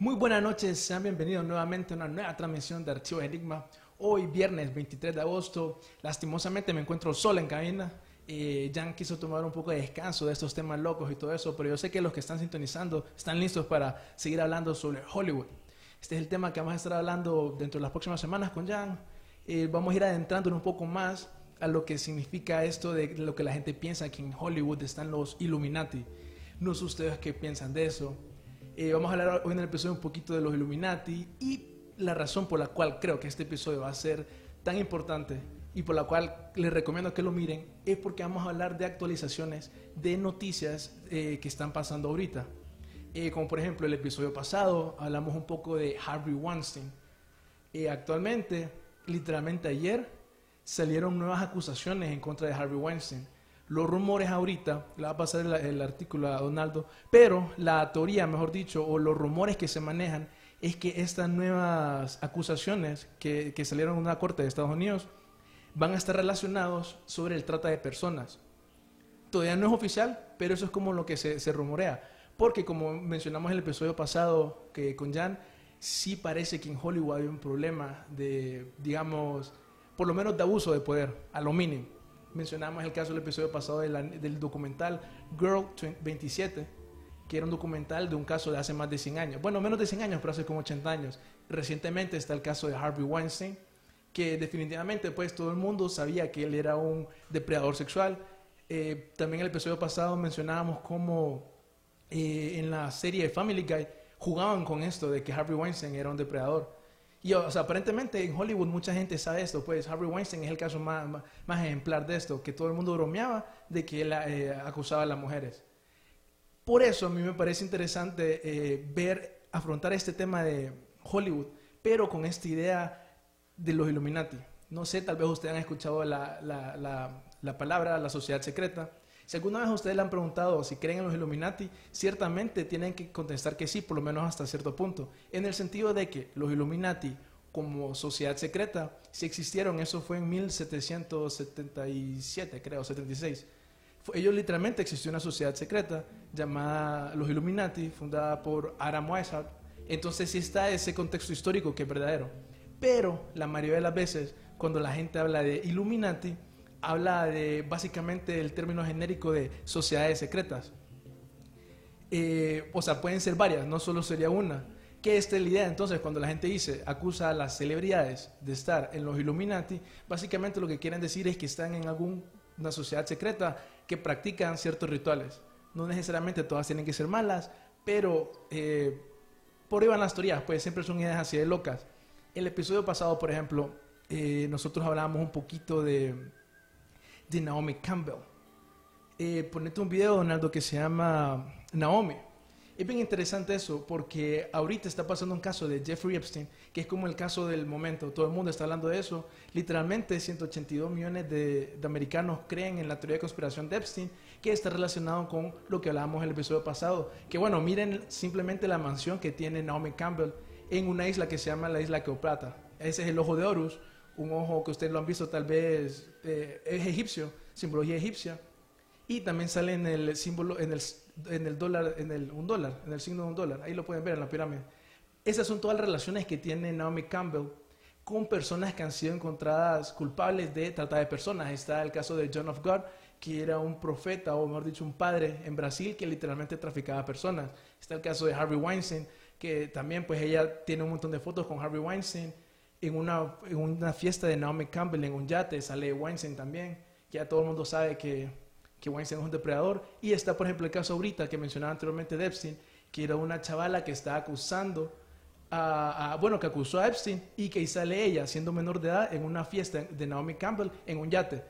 Muy buenas noches, sean bienvenidos nuevamente a una nueva transmisión de Archivos Enigma. Hoy, viernes 23 de agosto, lastimosamente me encuentro solo en cabina. Eh, Jan quiso tomar un poco de descanso de estos temas locos y todo eso, pero yo sé que los que están sintonizando están listos para seguir hablando sobre Hollywood. Este es el tema que vamos a estar hablando dentro de las próximas semanas con Jan. Eh, vamos a ir adentrándonos un poco más a lo que significa esto de lo que la gente piensa que en Hollywood están los Illuminati. No sé ustedes qué piensan de eso. Eh, vamos a hablar hoy en el episodio un poquito de los Illuminati y la razón por la cual creo que este episodio va a ser tan importante y por la cual les recomiendo que lo miren es porque vamos a hablar de actualizaciones de noticias eh, que están pasando ahorita. Eh, como por ejemplo el episodio pasado hablamos un poco de Harvey Weinstein. Eh, actualmente, literalmente ayer, salieron nuevas acusaciones en contra de Harvey Weinstein. Los rumores ahorita, le va a pasar el, artículo a Donaldo, pero la teoría, mejor dicho, o los rumores que se manejan es que estas nuevas acusaciones que, que salieron en una corte de Estados Unidos van a estar relacionados sobre el trata de personas. Todavía no es oficial, pero eso es como lo que se, se rumorea. Porque como mencionamos en el episodio pasado que con Jan, sí parece que en Hollywood hay un problema de, digamos, por lo menos de abuso de poder, a lo mínimo. Mencionamos el caso del episodio pasado de la- del documental Girl 27, que era un documental de un caso de hace más de 100 años. Bueno, menos de 100 años, pero hace como 80 años. Recientemente está el caso de Harvey Weinstein, que definitivamente pues todo el mundo sabía que él era un depredador sexual. Eh, también el episodio pasado mencionábamos cómo eh, en la serie Family Guy jugaban con esto de que Harvey Weinstein era un depredador. Y o sea, aparentemente en Hollywood mucha gente sabe esto, pues Harvey Weinstein es el caso más, más, más ejemplar de esto, que todo el mundo bromeaba de que él eh, acusaba a las mujeres. Por eso a mí me parece interesante eh, ver, afrontar este tema de Hollywood, pero con esta idea de los Illuminati. No sé, tal vez ustedes han escuchado la, la, la, la palabra la sociedad secreta. Si alguna vez ustedes le han preguntado si creen en los Illuminati, ciertamente tienen que contestar que sí, por lo menos hasta cierto punto. En el sentido de que los Illuminati, como sociedad secreta, si existieron, eso fue en 1777, creo, 76. Fue- Ellos literalmente existió una sociedad secreta llamada los Illuminati, fundada por Adam Weishaupt. Entonces sí está ese contexto histórico que es verdadero. Pero la mayoría de las veces, cuando la gente habla de Illuminati, habla de básicamente el término genérico de sociedades secretas. Eh, o sea, pueden ser varias, no solo sería una. ¿Qué es la idea? Entonces, cuando la gente dice, acusa a las celebridades de estar en los Illuminati, básicamente lo que quieren decir es que están en alguna sociedad secreta que practican ciertos rituales. No necesariamente todas tienen que ser malas, pero eh, por ahí van las teorías, pues siempre son ideas así de locas. El episodio pasado, por ejemplo, eh, nosotros hablábamos un poquito de, de Naomi Campbell eh, ponete un video, Donaldo, que se llama Naomi. Es bien interesante eso, porque ahorita está pasando un caso de Jeffrey Epstein, que es como el caso del momento. Todo el mundo está hablando de eso. Literalmente, 182 millones de, americanos creen en la teoría de conspiración de Epstein, que está relacionado con lo que hablábamos en el episodio pasado. Que bueno, miren simplemente la mansión que tiene Naomi Campbell en una isla que se llama la isla Cleopatra. Ese es el ojo de Horus, un ojo que ustedes lo han visto tal vez, eh, es egipcio, simbología egipcia. Y también sale en el símbolo, en el, en el dólar, en el un dólar, en el signo de un dólar. Ahí lo pueden ver en la pirámide. Esas son todas las relaciones que tiene Naomi Campbell con personas que han sido encontradas culpables de trata de personas. Está el caso de John of God, que era un profeta, o mejor dicho, un padre en Brasil que literalmente traficaba personas. Está el caso de Harvey Weinstein, que también pues ella tiene un montón de fotos con Harvey Weinstein. En una, en una fiesta de Naomi Campbell en un yate, sale Weinstein también. Ya todo el mundo sabe que, que Weinstein es un depredador. Y está, por ejemplo, el caso ahorita que mencionaba anteriormente de Epstein, que era una chavala que está acusando a, a- bueno, que acusó a Epstein y que ahí sale ella siendo menor de edad en una fiesta de Naomi Campbell en un yate.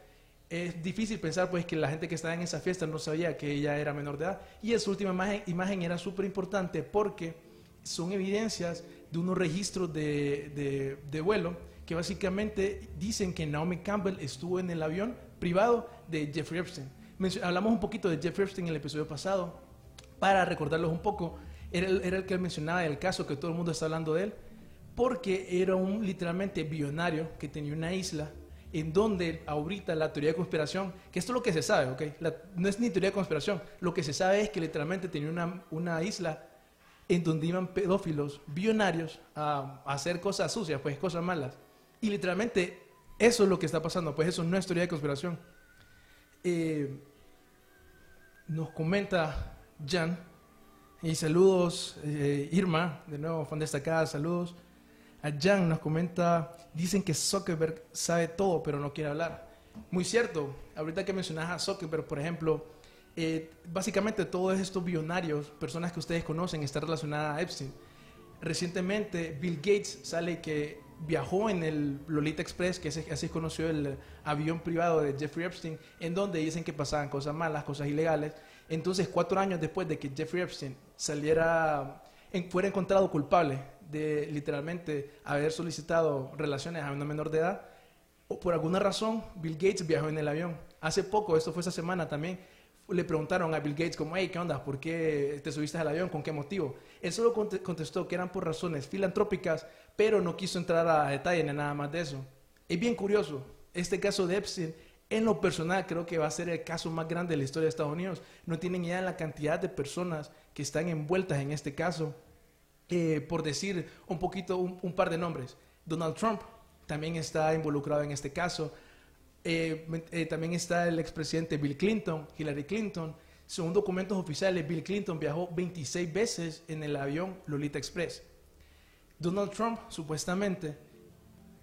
Es difícil pensar pues que la gente que estaba en esa fiesta no sabía que ella era menor de edad. Y esa última imagen, imagen era súper importante porque son evidencias de unos registros de, de- vuelo que básicamente dicen que Naomi Campbell estuvo en el avión privado de Jeffrey Epstein. Mencio- hablamos un poquito de Jeffrey Epstein en el episodio pasado para recordarlos un poco. Era el, era el que mencionaba, el caso que todo el mundo está hablando de él, porque era un literalmente billonario que tenía una isla en donde ahorita la teoría de conspiración, que esto es lo que se sabe, ¿ok? No es ni teoría de conspiración, lo que se sabe es que literalmente tenía una, una isla en donde iban pedófilos billonarios a, hacer cosas sucias, pues cosas malas. Y literalmente eso es lo que está pasando, pues eso no es teoría de conspiración. Eh, nos comenta Jan, y saludos, eh, Irma, de nuevo, fan destacada, saludos. A Jan nos comenta, dicen que Zuckerberg sabe todo, pero no quiere hablar. Muy cierto, ahorita que mencionas a Zuckerberg, por ejemplo, eh, básicamente todos estos billonarios, personas que ustedes conocen, están relacionadas a Epstein. Recientemente Bill Gates sale que viajó en el Lolita Express, que es- así conoció el avión privado de Jeffrey Epstein, en donde dicen que pasaban cosas malas, cosas ilegales. Entonces, cuatro años después de que Jeffrey Epstein saliera, fuera encontrado culpable de literalmente haber solicitado relaciones a una menor de edad, por alguna razón Bill Gates viajó en el avión. Hace poco, esto fue esta semana también, le preguntaron a Bill Gates como, hey, ¿qué onda? ¿Por qué te subiste al avión? ¿Con qué motivo? Él solo conte- contestó que eran por razones filantrópicas, pero no quiso entrar a detalle ni nada más de eso. Es bien curioso, este caso de Epstein, en lo personal creo que va a ser el caso más grande de la historia de Estados Unidos. No tienen idea de la cantidad de personas que están envueltas en este caso. Eh, por decir un poquito, un par de nombres. Donald Trump también está involucrado en este caso. Eh, eh, también está el expresidente Bill Clinton, Hillary Clinton. Según documentos oficiales, Bill Clinton viajó 26 veces en el avión Lolita Express. Donald Trump, supuestamente,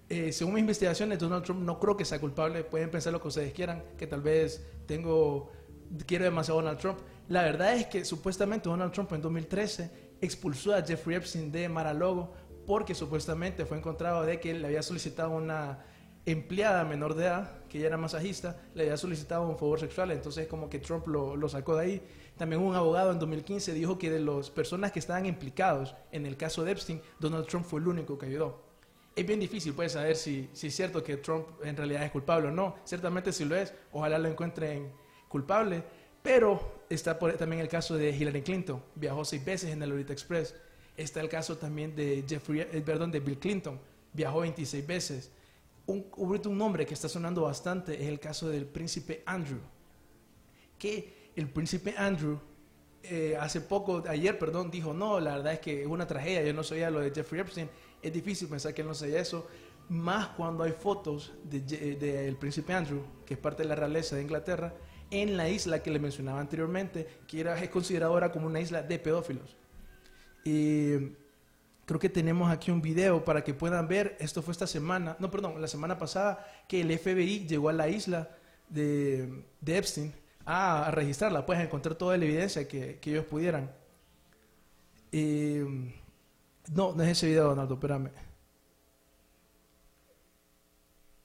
eh, según mis investigaciones, Donald Trump no creo que sea culpable. Pueden pensar lo que ustedes quieran, que tal vez tengo, quiero demasiado a Donald Trump. La verdad es que supuestamente Donald Trump en 2013 expulsó a Jeffrey Epstein de Mar-a-Lago porque supuestamente fue encontrado de que le había solicitado una empleada menor de edad, que ella era masajista, le había solicitado un favor sexual, entonces como que Trump lo, sacó de ahí. También un abogado en 2015 dijo que de las personas que estaban implicados en el caso de Epstein, Donald Trump fue el único que ayudó. Es bien difícil pues saber si, es cierto que Trump en realidad es culpable o no. Ciertamente si lo es, ojalá lo encuentren culpable. Pero está también el caso de Hillary Clinton. Viajó seis veces en el Lolita Express. Está el caso también de Jeffrey, eh, perdón, de Bill Clinton. Viajó 26 veces. Un, un nombre que está sonando bastante es el caso del príncipe Andrew. Que el príncipe Andrew eh, hace poco, ayer, perdón, dijo, no, la verdad es que es una tragedia, yo no sabía lo de Jeffrey Epstein, es difícil pensar que él no sabía eso, más cuando hay fotos del de, del príncipe Andrew, que es parte de la realeza de Inglaterra, en la isla que le mencionaba anteriormente, que era, es considerada ahora como una isla de pedófilos. Y creo que tenemos aquí un video para que puedan ver, esto fue esta semana, no, perdón, la semana pasada, que el FBI llegó a la isla de, Epstein a, registrarla, pues a encontrar toda la evidencia que, ellos pudieran. No, no es ese video, Donaldo, espérame.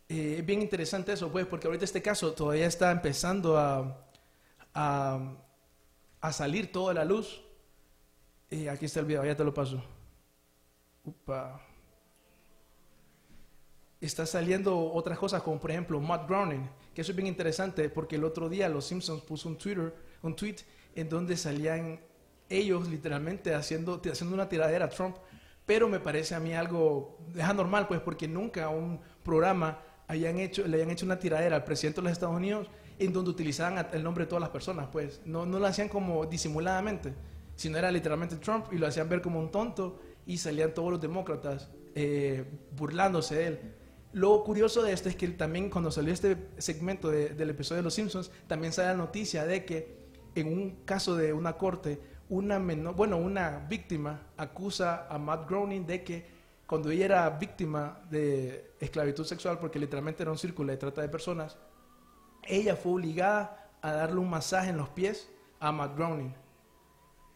Es bien interesante eso, pues, porque ahorita este caso todavía está empezando a, a, a salir toda la luz. Aquí está el video, ya te lo paso. Upa. Está saliendo otras cosas, como por ejemplo Matt Browning, que eso es bien interesante, porque el otro día los Simpsons puso un Twitter, un tweet en donde salían ellos literalmente haciendo, haciendo una tiradera a Trump, pero me parece a mí algo es anormal, pues, porque nunca un programa hayan hecho, le hayan hecho una tiradera al presidente de los Estados Unidos en donde utilizaban el nombre de todas las personas, pues, no, no lo hacían como disimuladamente, sino era literalmente Trump y lo hacían ver como un tonto y salían todos los demócratas eh, burlándose de él. Lo curioso de esto es que también cuando salió este segmento de- del episodio de Los Simpsons, también sale la noticia de que en un caso de una corte, una menor, bueno, una víctima acusa a Matt Groening de que cuando ella era víctima de esclavitud sexual, porque literalmente era un círculo de trata de personas, ella fue obligada a darle un masaje en los pies a Matt Groening.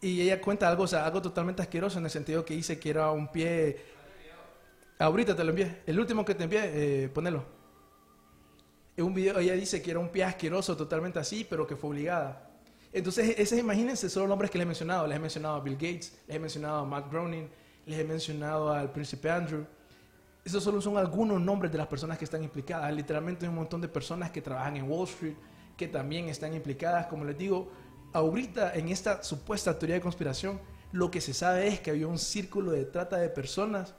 Y ella cuenta algo, o sea, algo totalmente asqueroso en el sentido que dice que era un pie... Ahorita te lo envié. El último que te envié, eh, ponelo. En un video ella dice que era un pie asqueroso, totalmente así, pero que fue obligada. Entonces, esos, imagínense, son los nombres que les he mencionado. Les he mencionado a Bill Gates, les he mencionado a Matt Groening, les he mencionado al príncipe Andrew. Esos solo son algunos nombres de las personas que están implicadas. Literalmente hay un montón de personas que trabajan en Wall Street, que también están implicadas. Como les digo, ahorita en esta supuesta teoría de conspiración, lo que se sabe es que había un círculo de trata de personas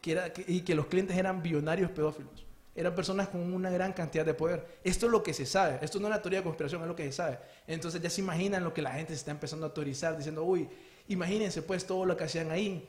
que era, y que los clientes eran billonarios pedófilos. Eran personas con una gran cantidad de poder. Esto es lo que se sabe. Esto no es la teoría de conspiración, es lo que se sabe. Entonces ya se imaginan lo que la gente se está empezando a teorizar, diciendo, uy, imagínense pues todo lo que hacían ahí.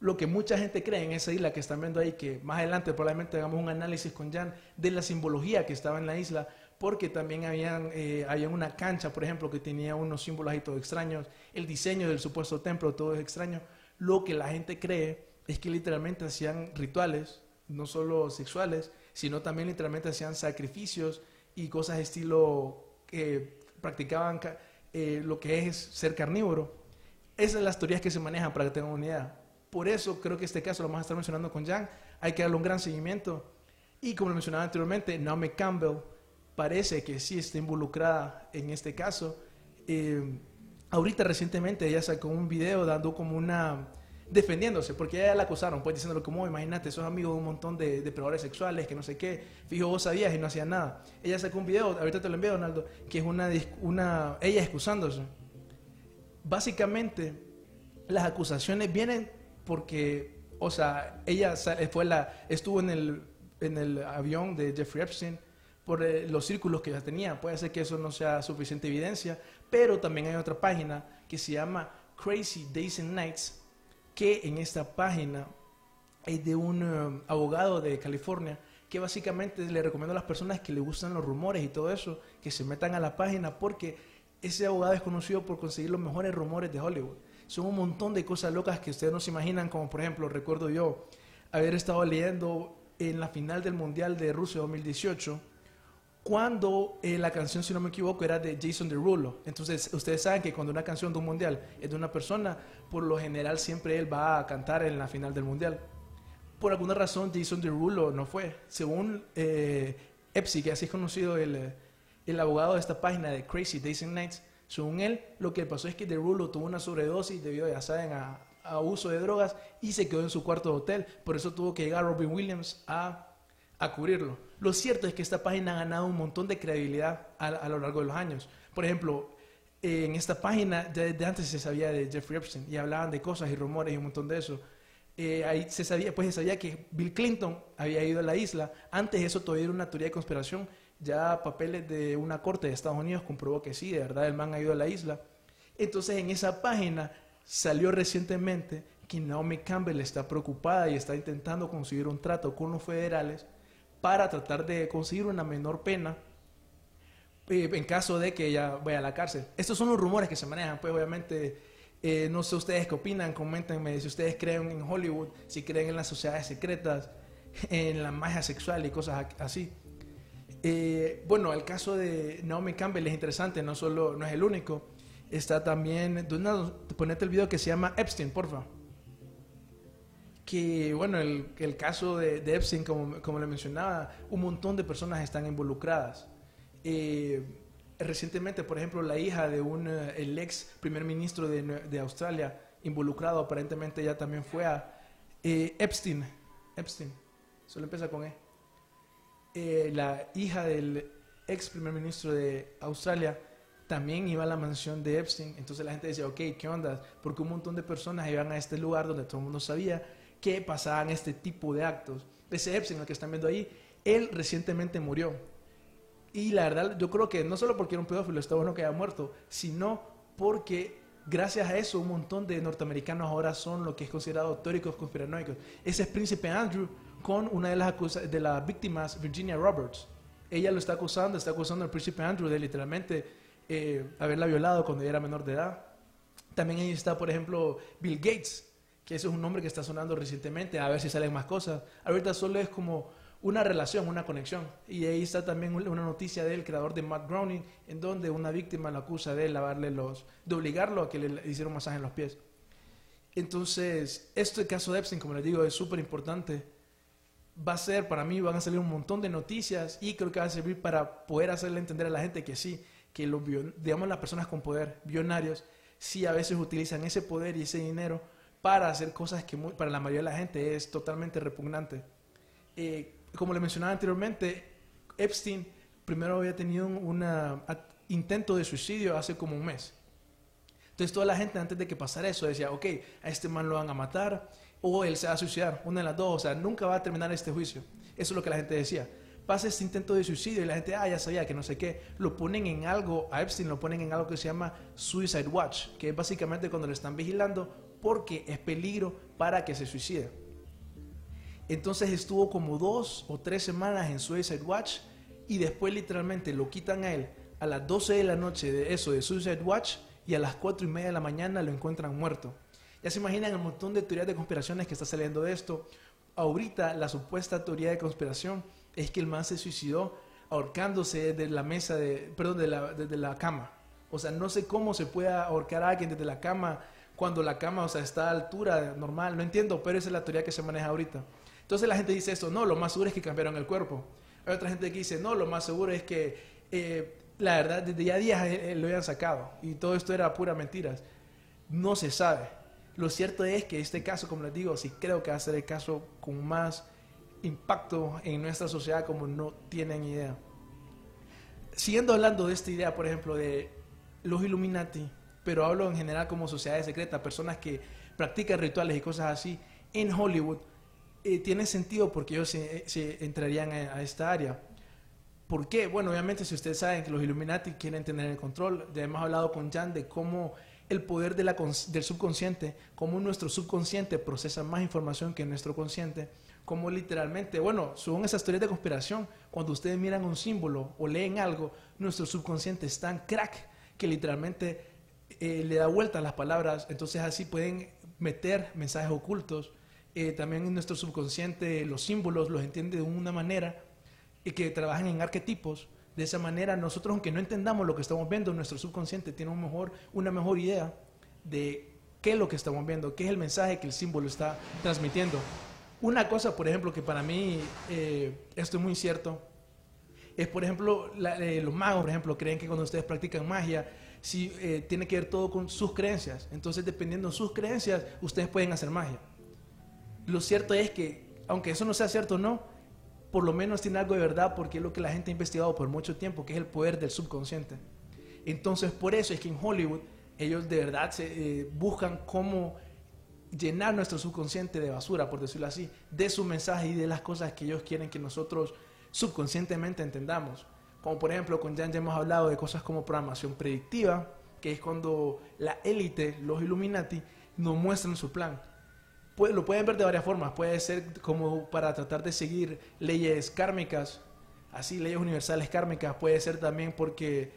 Lo que mucha gente cree en esa isla que están viendo ahí, que más adelante probablemente hagamos un análisis con Jan de la simbología que estaba en la isla, porque también habían, eh, había una cancha, por ejemplo, que tenía unos símbolos ahí todos extraños, el diseño del supuesto templo, todo es extraño. Lo que la gente cree es que literalmente hacían rituales, no solo sexuales, sino también literalmente hacían sacrificios y cosas de estilo que practicaban ca- eh, lo que es ser carnívoro. Esas son las teorías que se manejan para que tengan una idea. Por eso creo que este caso lo vamos a estar mencionando con Jan. Hay que darle un gran seguimiento. Y como lo mencionaba anteriormente, Naomi Campbell parece que sí está involucrada en este caso. Eh, ahorita recientemente ella sacó un video dando como una defendiéndose, porque ella la acusaron, pues diciéndole como, imagínate, sos amigo de un montón de depredadores sexuales, que no sé qué, fijo, vos sabías y no hacías nada. Ella sacó un video, ahorita te lo envío, Donaldo, que es una, una ella excusándose. Básicamente, las acusaciones vienen porque, o sea, ella fue la, estuvo en el, en el avión de Jeffrey Epstein por eh, los círculos que ella tenía. Puede ser que eso no sea suficiente evidencia, pero también hay otra página que se llama Crazy Days and Nights, que en esta página es de un eh, abogado de California que básicamente le recomiendo a las personas que le gustan los rumores y todo eso que se metan a la página porque ese abogado es conocido por conseguir los mejores rumores de Hollywood. Son un montón de cosas locas que ustedes no se imaginan, como por ejemplo, recuerdo yo haber estado leyendo en la final del Mundial de Rusia 2018 cuando eh, la canción, si no me equivoco, era de Jason Derulo. Entonces, ustedes saben que cuando una canción de un mundial es de una persona, por lo general siempre él va a cantar en la final del mundial. Por alguna razón, Jason Derulo no fue. Según eh, Epsi, que así es conocido el, eh, el abogado de esta página de Crazy Days and Nights, según él, lo que pasó es que Derulo tuvo una sobredosis debido, ya saben, a, a uso de drogas y se quedó en su cuarto de hotel. Por eso tuvo que llegar Robin Williams a a cubrirlo. Lo cierto es que esta página ha ganado un montón de credibilidad a, lo largo de los años. Por ejemplo, eh, en esta página ya desde antes se sabía de Jeffrey Epstein y hablaban de cosas y rumores y un montón de eso. Eh, ahí se sabía, pues se sabía que Bill Clinton había ido a la isla. Antes eso todavía era una teoría de conspiración. Ya papeles de una corte de Estados Unidos comprobó que sí, de verdad el man ha ido a la isla. Entonces en esa página salió recientemente que Naomi Campbell está preocupada y está intentando conseguir un trato con los federales para tratar de conseguir una menor pena eh, en caso de que ella vaya a la cárcel. Estos son los rumores que se manejan, pues obviamente eh, no sé ustedes qué opinan, coméntenme si ustedes creen en Hollywood, si creen en las sociedades secretas, en la magia sexual y cosas así. Eh, bueno, el caso de Naomi Campbell es interesante, no solo no es el único. Está también, Donaldo, ponete el video que se llama Epstein, porfa. Que bueno, el, el caso de, de Epstein, como, como le mencionaba, un montón de personas están involucradas. Eh, recientemente, por ejemplo, la hija de un, eh, el ex primer ministro de, de Australia, involucrado, aparentemente ya también fue a eh, Epstein. Epstein, solo empieza con E. Eh, la hija del ex primer ministro de Australia también iba a la mansión de Epstein. Entonces la gente decía, ok, ¿qué onda? Porque un montón de personas iban a este lugar donde todo el mundo sabía que pasaban este tipo de actos. Ese Epstein, el que están viendo ahí, él recientemente murió. Y la verdad, yo creo que no solo porque era un pedófilo, está bueno que haya muerto, sino porque gracias a eso un montón de norteamericanos ahora son lo que es considerado teóricos conspiranoicos. Ese es Príncipe Andrew con una de las, de las víctimas, Virginia Roberts. Ella lo está acusando, está acusando al Príncipe Andrew de literalmente eh, haberla violado cuando ella era menor de edad. También ahí está, por ejemplo, Bill Gates, que ese es un nombre que está sonando recientemente, a ver si salen más cosas. Ahorita solo es como una relación, una conexión. Y ahí está también una noticia del creador de Matt Groening, en donde una víctima lo acusa de lavarle los, de obligarlo a que le hiciera un masaje en los pies. Entonces, este caso de Epstein, como les digo, es súper importante. Va a ser, para mí, van a salir un montón de noticias y creo que va a servir para poder hacerle entender a la gente que sí, que los, digamos, las personas con poder, bionarios, sí a veces utilizan ese poder y ese dinero para hacer cosas que para la mayoría de la gente es totalmente repugnante. Eh, como le mencionaba anteriormente, Epstein primero había tenido un intento de suicidio hace como un mes. Entonces toda la gente antes de que pasara eso decía, ok, a este man lo van a matar o él se va a suicidar, una de las dos, o sea, nunca va a terminar este juicio. Eso es lo que la gente decía. Pasa este intento de suicidio y la gente, ah, ya sabía que no sé qué, lo ponen en algo, a Epstein lo ponen en algo que se llama Suicide Watch, que es básicamente cuando lo están vigilando porque es peligro para que se suicide. Entonces estuvo como dos o tres semanas en Suicide Watch y después literalmente lo quitan a él a las 12 de la noche de eso, de Suicide Watch, y a las 4 y media de la mañana lo encuentran muerto. Ya se imaginan el montón de teorías de conspiraciones que está saliendo de esto. Ahorita la supuesta teoría de conspiración es que el man se suicidó ahorcándose desde la mesa de, perdón, de la, desde la cama. O sea, no sé cómo se puede ahorcar a alguien desde la cama cuando la cama, o sea, está a altura normal. No entiendo, pero esa es la teoría que se maneja ahorita. Entonces la gente dice esto, no, lo más seguro es que cambiaron el cuerpo. Hay otra gente que dice, no, lo más seguro es que eh, la verdad, desde ya días eh, eh, lo habían sacado y todo esto era pura mentiras. No se sabe. Lo cierto es que este caso, como les digo, sí creo que va a ser el caso con más impacto en nuestra sociedad como no tienen idea. Siguiendo hablando de esta idea, por ejemplo, de los Illuminati, pero hablo en general como sociedades secretas, personas que practican rituales y cosas así, en Hollywood, eh, tiene sentido porque ellos se, entrarían a esta área. ¿Por qué? Bueno, obviamente si ustedes saben que los Illuminati quieren tener el control, ya hemos hablado con Jan de cómo el poder de la, del subconsciente, cómo nuestro subconsciente procesa más información que nuestro consciente, cómo literalmente, bueno, según esas teorías de conspiración, cuando ustedes miran un símbolo o leen algo, nuestro subconsciente es tan crack que literalmente eh, le da vuelta a las palabras, entonces así pueden meter mensajes ocultos. Eh, también nuestro subconsciente los símbolos los entiende de una manera y que trabajan en arquetipos. De esa manera, nosotros, aunque no entendamos lo que estamos viendo, nuestro subconsciente tiene un mejor, una mejor idea de qué es lo que estamos viendo, qué es el mensaje que el símbolo está transmitiendo. Una cosa, por ejemplo, que para mí eh, esto es muy cierto, es, por ejemplo, eh, los magos, por ejemplo, creen que cuando ustedes practican magia, si, eh, tiene que ver todo con sus creencias. Entonces, dependiendo de sus creencias, ustedes pueden hacer magia. Lo cierto es que, aunque eso no sea cierto o no, por lo menos tiene algo de verdad porque es lo que la gente ha investigado por mucho tiempo, que es el poder del subconsciente. Entonces, por eso es que en Hollywood ellos de verdad se, eh, buscan cómo llenar nuestro subconsciente de basura, por decirlo así, de su mensaje y de las cosas que ellos quieren que nosotros subconscientemente entendamos. Como por ejemplo, con Jan ya hemos hablado de cosas como programación predictiva, que es cuando la élite, los Illuminati, nos muestran su plan lo pueden ver de varias formas. Puede ser como para tratar de seguir leyes kármicas, así leyes universales kármicas. Puede ser también porque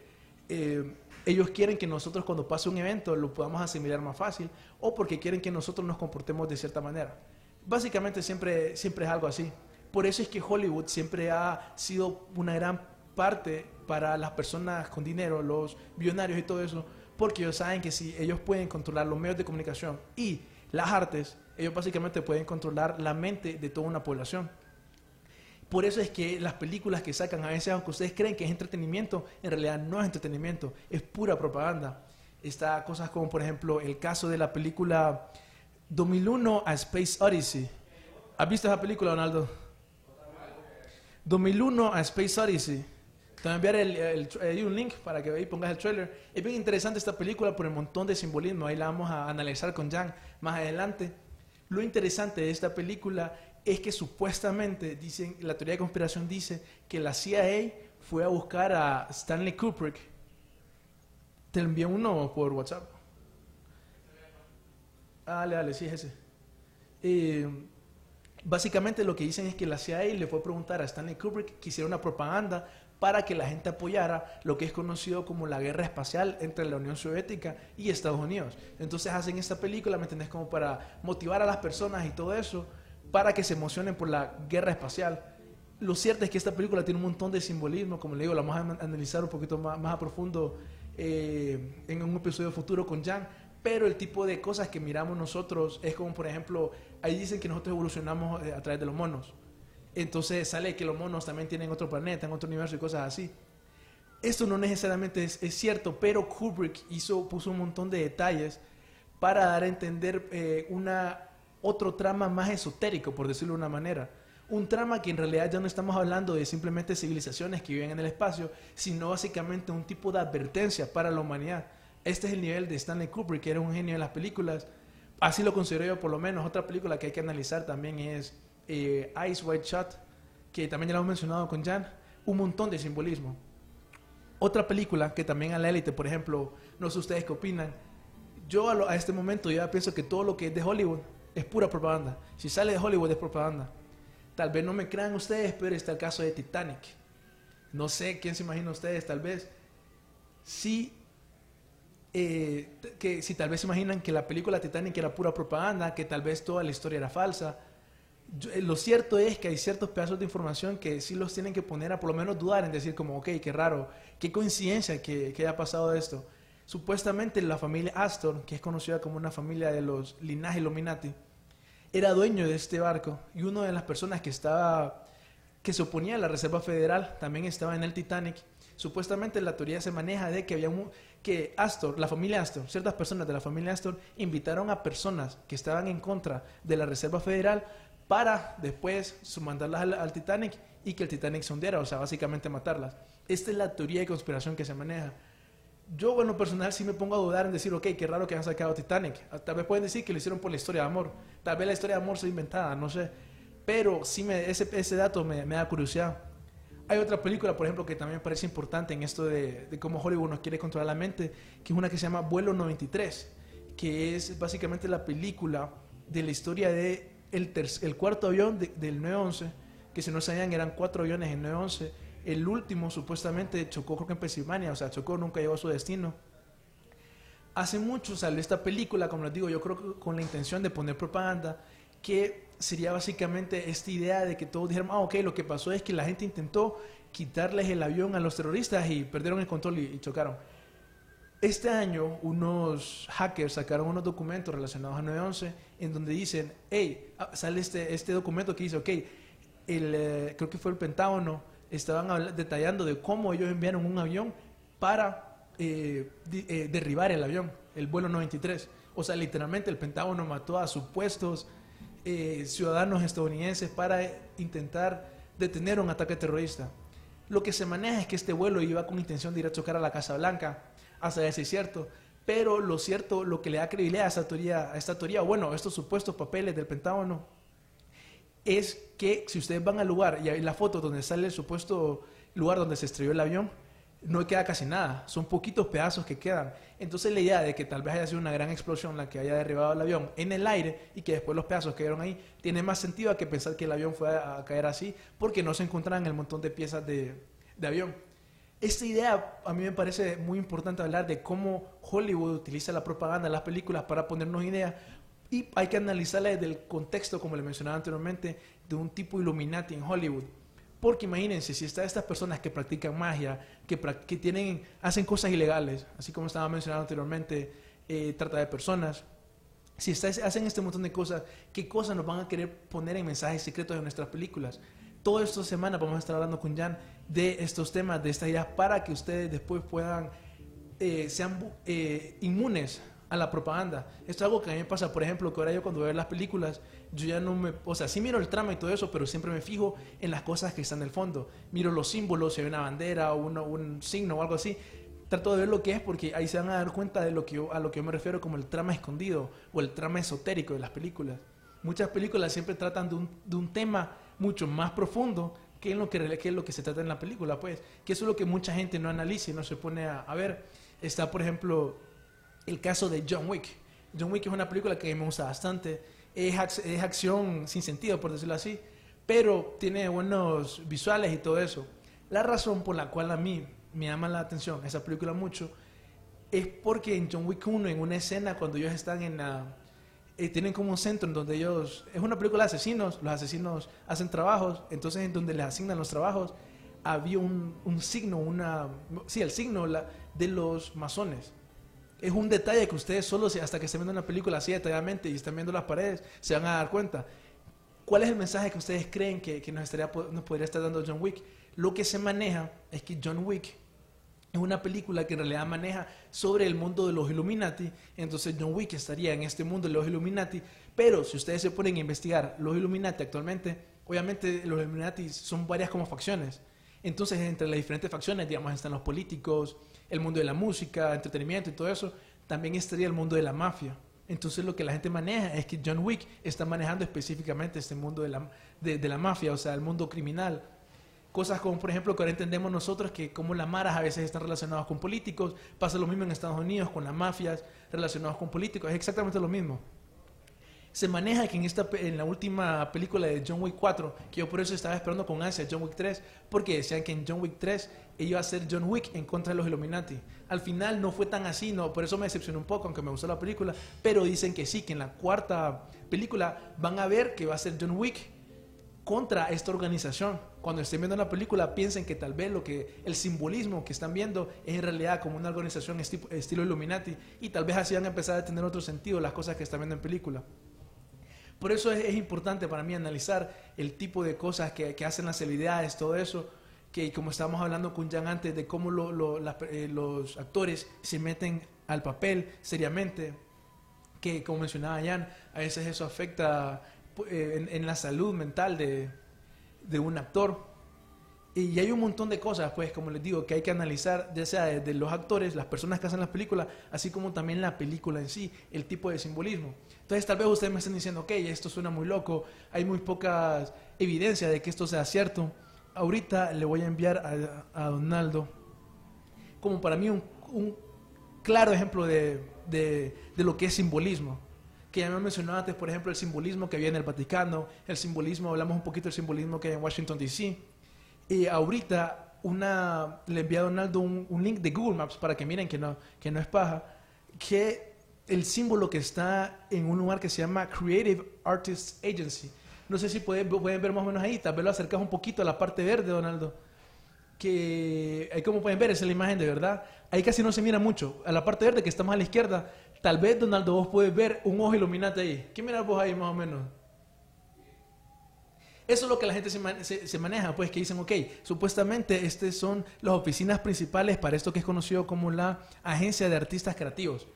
eh, ellos quieren que nosotros cuando pase un evento lo podamos asimilar más fácil o porque quieren que nosotros nos comportemos de cierta manera. Básicamente siempre, siempre es algo así. Por eso es que Hollywood siempre ha sido una gran parte para las personas con dinero, los millonarios y todo eso, porque ellos saben que si ellos pueden controlar los medios de comunicación y las artes, ellos básicamente pueden controlar la mente de toda una población. Por eso es que las películas que sacan a veces, aunque ustedes creen que es entretenimiento, en realidad no es entretenimiento, es pura propaganda. Está cosas como, por ejemplo, el caso de la película 2001 a Space Odyssey. ¿Has visto esa película, Donaldo? 2001 a Space Odyssey. Te voy a enviar el, un link para que ahí pongas el trailer. Es bien interesante esta película por el montón de simbolismo. Ahí la vamos a analizar con Jan más adelante. Lo interesante de esta película es que supuestamente, dicen, la teoría de conspiración dice que la CIA fue a buscar a Stanley Kubrick. Te envié uno por WhatsApp. Dale, dale, sí es ese. Eh, básicamente lo que dicen es que la CIA le fue a preguntar a Stanley Kubrick que hiciera una propaganda para que la gente apoyara lo que es conocido como la guerra espacial entre la Unión Soviética y Estados Unidos. Entonces hacen esta película, ¿me entendés? Como para motivar a las personas y todo eso, para que se emocionen por la guerra espacial. Lo cierto es que esta película tiene un montón de simbolismo, como le digo, la vamos a analizar un poquito más, más a profundo eh, en un episodio futuro con Jan, pero el tipo de cosas que miramos nosotros es como, por ejemplo, ahí dicen que nosotros evolucionamos eh, a través de los monos. Entonces sale que los monos también tienen otro planeta, en otro universo y cosas así. Esto no necesariamente es, es cierto, pero Kubrick hizo, puso un montón de detalles para dar a entender eh, una, otro trama más esotérico, por decirlo de una manera. Un trama que en realidad ya no estamos hablando de simplemente civilizaciones que viven en el espacio, sino básicamente un tipo de advertencia para la humanidad. Este es el nivel de Stanley Kubrick, que era un genio de las películas. Así lo considero yo por lo menos. Otra película que hay que analizar también es eh, Ice White Shot, que también ya lo hemos mencionado con Jan. Un montón de simbolismo. Otra película que también a la élite, por ejemplo, no sé ustedes qué opinan. Yo a, lo- a este momento ya pienso que todo lo que es de Hollywood es pura propaganda. Si sale de Hollywood es propaganda. Tal vez no me crean ustedes, pero está el caso de Titanic. No sé quién se imagina ustedes, tal vez. Sí, eh, que si tal vez se imaginan que la película Titanic era pura propaganda, que tal vez toda la historia era falsa. Yo- eh, lo cierto es que hay ciertos pedazos de información que sí los tienen que poner a por lo menos dudar en decir como, ok, qué raro, qué coincidencia que, que haya pasado esto. Supuestamente la familia Astor, que es conocida como una familia de los linajes Illuminati, era dueño de este barco y una de las personas que estaba que se oponía a la Reserva Federal también estaba en el Titanic. Supuestamente la teoría se maneja de que había un- que Astor, la familia Astor, ciertas personas de la familia Astor invitaron a personas que estaban en contra de la Reserva Federal para después mandarlas al, al Titanic y que el Titanic se hundiera, o sea, básicamente matarlas. Esta es la teoría de conspiración que se maneja. Yo, bueno, personal, sí me pongo a dudar en decir, ok, qué raro que han sacado Titanic. Ah, Tal vez pueden decir que lo hicieron por la historia de amor. Tal vez la historia de amor sea inventada, no sé. Pero sí, me, ese, ese dato me, me da curiosidad. Hay otra película, por ejemplo, que también parece importante en esto de, de cómo Hollywood nos quiere controlar la mente, que es una que se llama Vuelo 93, que es básicamente la película de la historia de el, cuarto avión de- del 911, que si no sabían eran cuatro aviones en 911. El último supuestamente chocó creo que en Pensilvania, o sea, chocó, nunca llegó a su destino. Hace mucho salió esta película, como les digo, yo creo que con la intención de poner propaganda, que sería básicamente esta idea de que todos dijeran, ah, ok, lo que pasó es que la gente intentó quitarles el avión a los terroristas y perdieron el control y, y chocaron. Este año unos hackers sacaron unos documentos relacionados a 911 en donde dicen, hey, ah, sale este, este documento que dice, ok, el, eh, creo que fue el Pentágono, estaban detallando de cómo ellos enviaron un avión para eh, eh, derribar el avión, el vuelo 93. O sea, literalmente el Pentágono mató a supuestos eh, ciudadanos estadounidenses para eh, intentar detener un ataque terrorista. Lo que se maneja es que este vuelo iba con intención de ir a chocar a la Casa Blanca, hasta si es cierto. Pero lo cierto, lo que le da credibilidad a esta teoría, a esta teoría, bueno, estos supuestos papeles del Pentágono, es que si ustedes van al lugar y hay la foto donde sale el supuesto lugar donde se estrelló el avión, no queda casi nada, son poquitos pedazos que quedan. Entonces la idea de que tal vez haya sido una gran explosión la que haya derribado el avión en el aire y que después los pedazos quedaron ahí, tiene más sentido que pensar que el avión fue a, caer así, porque no se encontraban el montón de piezas de avión. Esta idea a mí me parece muy importante hablar de cómo Hollywood utiliza la propaganda las películas para ponernos ideas y hay que analizarla desde el contexto, como le mencionaba anteriormente, de un tipo Illuminati en Hollywood. Porque imagínense, si están estas personas que practican magia, que, que tienen, hacen cosas ilegales, así como estaba mencionando anteriormente, eh, trata de personas, si está- hacen este montón de cosas, ¿qué cosas nos van a querer poner en mensajes secretos de nuestras películas? Toda esta semana vamos a estar hablando con Jan de estos temas, de estas ideas, para que ustedes después puedan, eh, sean eh, inmunes a la propaganda. Esto es algo que a mí me pasa, por ejemplo, que ahora yo cuando veo las películas, yo ya no me, o sea, sí miro el trama y todo eso, pero siempre me fijo en las cosas que están en el fondo. Miro los símbolos, si hay una bandera o uno- un signo o algo así. Trato de ver lo que es porque ahí se van a dar cuenta de lo que a lo que yo me refiero como el trama escondido o el trama esotérico de las películas. Muchas películas siempre tratan de un, de un tema mucho más profundo que es lo que, que es lo que se trata en la película, pues. Que eso es lo que mucha gente no analiza y no se pone a, a ver. Está, por ejemplo, el caso de John Wick. John Wick es una película que me gusta bastante. Es, es acción sin sentido, por decirlo así, pero tiene buenos visuales y todo eso. La razón por la cual a mí me llama la atención esa película mucho es porque en John Wick 1, en una escena, cuando ellos están en la... eh, tienen como un centro en donde ellos... Es una película de asesinos, los asesinos hacen trabajos, entonces en donde les asignan los trabajos había un, un signo, una... Sí, el signo la- de los masones. Es un detalle que ustedes solo, hasta que estén viendo una película así detalladamente y están viendo las paredes, se van a dar cuenta. ¿Cuál es el mensaje que ustedes creen que, que nos, estaría, nos podría estar dando John Wick? Lo que se maneja es que John Wick es una película que en realidad maneja sobre el mundo de los Illuminati. Entonces John Wick estaría en este mundo de los Illuminati. Pero si ustedes se ponen a investigar los Illuminati actualmente, obviamente los Illuminati son varias como facciones. Entonces entre las diferentes facciones, digamos, están los políticos, el mundo de la música, entretenimiento y todo eso. También estaría el mundo de la mafia. Entonces lo que la gente maneja es que John Wick está manejando específicamente este mundo de la, de, de la mafia, o sea, el mundo criminal. Cosas como, por ejemplo, que ahora entendemos nosotros que como las maras a veces están relacionadas con políticos, pasa lo mismo en Estados Unidos con las mafias relacionadas con políticos, es exactamente lo mismo. Se maneja que en, esta, en la última película de John Wick 4, que yo por eso estaba esperando con ansia John Wick 3, porque decían que en John Wick 3 iba a ser John Wick en contra de los Illuminati. Al final no fue tan así, no, por eso me decepcionó un poco, aunque me gustó la película, pero dicen que sí, que en la cuarta película van a ver que va a ser John Wick contra esta organización. Cuando estén viendo la película, piensen que tal vez lo que el simbolismo que están viendo es en realidad como una organización esti- estilo Illuminati y tal vez así van a empezar a tener otro sentido las cosas que están viendo en película. Por eso es, es importante para mí analizar el tipo de cosas que, que hacen las celebridades, todo eso, que como estábamos hablando con Jan antes, de cómo lo- lo- pe- eh, los actores se meten al papel seriamente, que como mencionaba Jan, a veces eso afecta en, en la salud mental de, de un actor. Y hay un montón de cosas, pues, como les digo, que hay que analizar, ya sea de, de los actores, las personas que hacen las películas, así como también la película en sí, el tipo de simbolismo. Entonces, tal vez ustedes me estén diciendo, ok, esto suena muy loco, hay muy pocas evidencias de que esto sea cierto. Ahorita le voy a enviar a, a Donaldo, como para mí, un, un claro ejemplo de, de- de lo que es simbolismo. Que ya me mencionaba antes, por ejemplo, el simbolismo que había en el Vaticano, el simbolismo, hablamos un poquito del simbolismo que hay en Washington, D.C. Y ahorita una, le envié a Donaldo un, un link de Google Maps para que miren que no, que no es paja, que el símbolo que está en un lugar que se llama Creative Artists Agency. No sé si pueden, pueden ver más o menos ahí, tal vez lo acercas un poquito a la parte verde, Donaldo que ahí como pueden ver, es la imagen de verdad. Ahí casi no se mira mucho. A la parte verde que está más a la izquierda, tal vez Donaldo vos puedes ver un ojo iluminante ahí. ¿Qué miras vos ahí más o menos? Eso es lo que la gente se, man- se- se maneja, pues que dicen, ok, supuestamente estas son las oficinas principales para esto que es conocido como la Agencia de Artistas Creativos.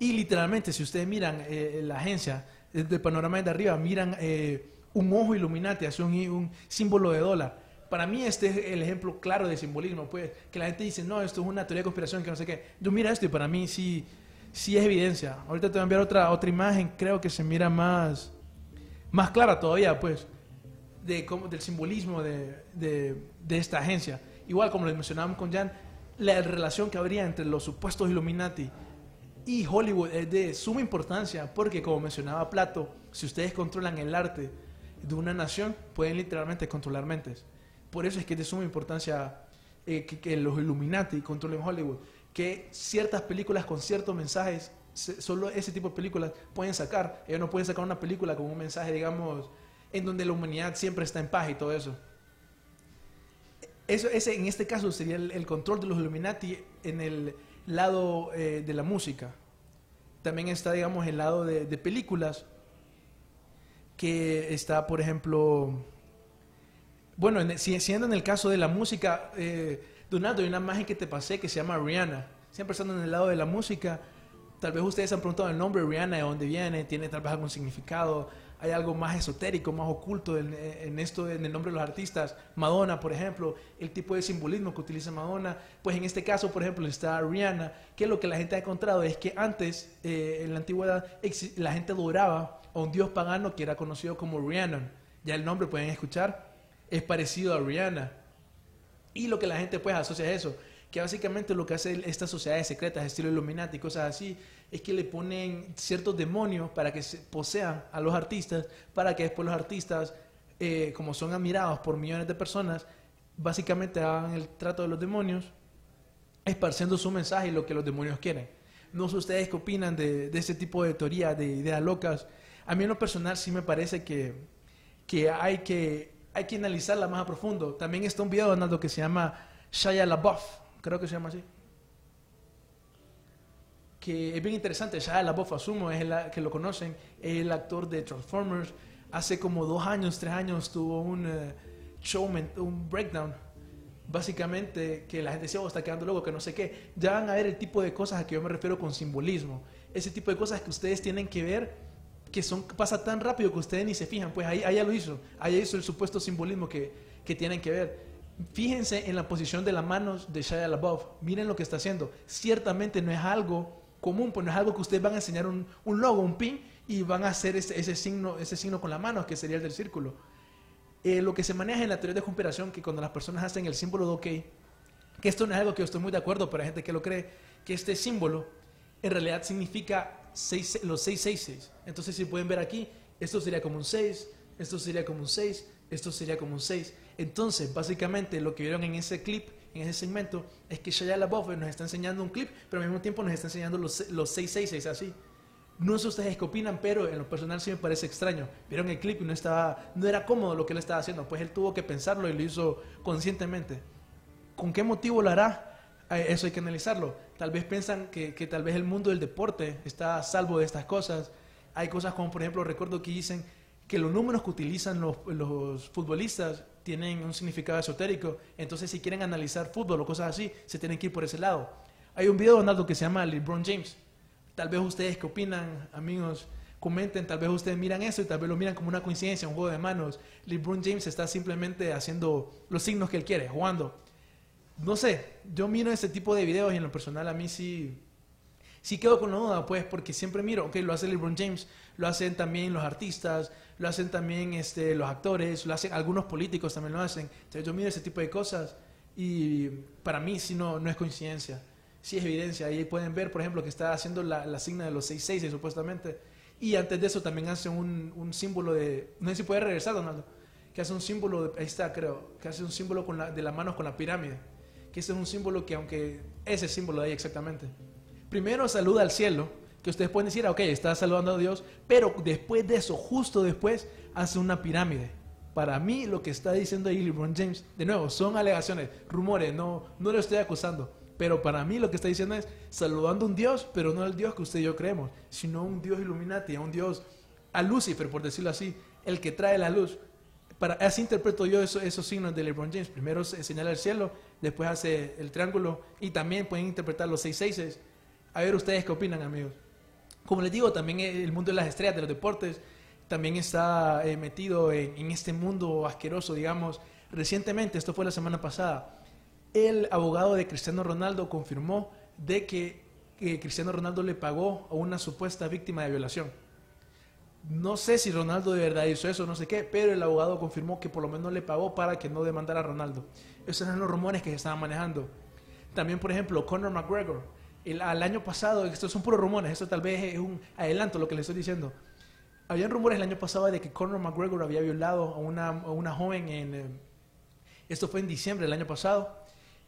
Y literalmente, si ustedes miran eh, la agencia desde el panorama de arriba, miran eh, un ojo iluminante, hace un, un símbolo de dólar. Para mí este es el ejemplo claro de simbolismo, pues, que la gente dice, no, esto es una teoría de conspiración, que no sé qué. Yo mira esto y para mí sí, sí es evidencia. Ahorita te voy a enviar otra, otra imagen, creo que se mira más, más clara todavía, pues, de cómo, del simbolismo de, de, de esta agencia. Igual, como les mencionábamos con Jan, la relación que habría entre los supuestos Illuminati y Hollywood es de suma importancia porque, como mencionaba Plato, si ustedes controlan el arte de una nación, pueden literalmente controlar mentes. Por eso es que es de suma importancia eh, que, los Illuminati controlen Hollywood. Que ciertas películas con ciertos mensajes, solo ese tipo de películas pueden sacar. Ellos no pueden sacar una película con un mensaje, digamos, en donde la humanidad siempre está en paz y todo eso. Eso, ese, en este caso sería el, control de los Illuminati en el lado eh, de la música. También está, digamos, el lado de películas, que está, por ejemplo, bueno, siendo en el caso de la música, eh, Donato, hay una imagen que te pasé que se llama Rihanna. Siempre estando en el lado de la música, tal vez ustedes han preguntado el nombre Rihanna, de dónde viene, tiene tal vez algún significado, hay algo más esotérico, más oculto en, esto, en el nombre de los artistas. Madonna, por ejemplo, el tipo de simbolismo que utiliza Madonna. Pues en este caso, por ejemplo, está Rihanna, que lo que la gente ha encontrado es que antes, eh, en la antigüedad, la gente adoraba a un dios pagano que era conocido como Rhiannon. Ya el nombre pueden escuchar, es parecido a Rihanna. Y lo que la gente pues asocia a eso, que básicamente lo que hace estas sociedades secretas, estilo Illuminati, cosas así, es que le ponen ciertos demonios para que se posean a los artistas, para que después los artistas, eh, como son admirados por millones de personas, básicamente hagan el trato de los demonios, esparciendo su mensaje y lo que los demonios quieren. No sé ustedes qué opinan de, de este tipo de teoría, de ideas locas. A mí en lo personal sí me parece que, que hay que hay que analizarla más a profundo. También está un video, Donaldo, que se llama Shia LaBeouf, creo que se llama así. Que es bien interesante. Shia LaBeouf, asumo, es el que lo conocen, es el actor de Transformers. Hace como dos años, tres años, tuvo un show, un breakdown. Básicamente, que la gente decía, oh, está quedando loco, que no sé qué. Ya van a ver el tipo de cosas a que yo me refiero con simbolismo. Ese tipo de cosas que ustedes tienen que ver que son, pasa tan rápido que ustedes ni se fijan. Pues ahí, ya lo hizo. Ahí hizo el supuesto simbolismo que, que tienen que ver. Fíjense en la posición de las manos de Shia LaBeouf. Miren lo que está haciendo. Ciertamente no es algo común, pues no es algo que ustedes van a enseñar un, un logo, un pin, y van a hacer ese, ese, signo, ese signo con la mano, que sería el del círculo. Eh, lo que se maneja en la teoría de conspiración, que cuando las personas hacen el símbolo de OK, que esto no es algo que yo estoy muy de acuerdo, pero hay gente que lo cree, que este símbolo en realidad significa seis, los 666. Entonces, si pueden ver aquí, esto sería como un 6, esto sería como un 6, esto sería como un 6. Entonces, básicamente, lo que vieron en ese clip, en ese segmento, es que Shia LaBeouf nos está enseñando un clip, pero al mismo tiempo nos está enseñando los, los 666 así. No sé ustedes qué opinan, pero en lo personal sí me parece extraño. Vieron el clip y no, estaba, no era cómodo lo que él estaba haciendo, pues él tuvo que pensarlo y lo hizo conscientemente. ¿Con qué motivo lo hará? Eh, eso hay que analizarlo. Tal vez piensan que, que, tal vez el mundo del deporte está a salvo de estas cosas. Hay cosas como, por ejemplo, recuerdo que dicen que los números que utilizan los, futbolistas tienen un significado esotérico. Entonces, si quieren analizar fútbol o cosas así, se tienen que ir por ese lado. Hay un video de Donaldo que se llama LeBron James. Tal vez ustedes que opinan, amigos, comenten, tal vez ustedes miran eso y tal vez lo miran como una coincidencia, un juego de manos. LeBron James está simplemente haciendo los signos que él quiere, jugando no sé, yo miro ese tipo de videos y en lo personal a mí sí, sí quedo con la duda, pues, porque siempre miro, ok, lo hace LeBron James, lo hacen también los artistas, lo hacen también este, los actores, lo hacen algunos políticos también lo hacen. Entonces yo miro ese tipo de cosas y para mí sí no, no es coincidencia, sí es evidencia. Ahí pueden ver, por ejemplo, que está haciendo la, la signa de los 666 supuestamente. Y antes de eso también hace un, un símbolo de, no sé si puede regresar, Donaldo, que hace un símbolo, de, ahí está creo, que hace un símbolo con la, de las manos con la pirámide que ese es un símbolo que aunque ese símbolo de ahí exactamente. Primero saluda al cielo, que ustedes pueden decir, ah, ok, está saludando a Dios, pero después de eso, justo después, hace una pirámide. Para mí lo que está diciendo ahí LeBron James, de nuevo, son alegaciones, rumores, no, no lo estoy acusando. Pero para mí lo que está diciendo es saludando a un Dios, pero no al Dios que usted y yo creemos, sino a un Dios Illuminati, a un Dios, a Lucifer, por decirlo así, el que trae la luz. Para, así interpreto yo esos signos de LeBron James. Primero señala el cielo, después hace el triángulo y también pueden interpretar los seis seises. A ver ustedes qué opinan, amigos. Como les digo, también el mundo de las estrellas, de los deportes, también está eh, metido en, este mundo asqueroso, digamos. Recientemente, esto fue la semana pasada, el abogado de Cristiano Ronaldo confirmó de que Cristiano Ronaldo le pagó a una supuesta víctima de violación. No sé si Ronaldo de verdad hizo eso, no sé qué, pero el abogado confirmó que por lo menos le pagó para que no demandara a Ronaldo. Esos eran los rumores que se estaban manejando. También, por ejemplo, Conor McGregor. El, al año pasado, estos son puros rumores, esto tal vez es un adelanto lo que le estoy diciendo. Habían rumores el año pasado de que Conor McGregor había violado a una, a una joven en... Eh, esto fue en diciembre del año pasado.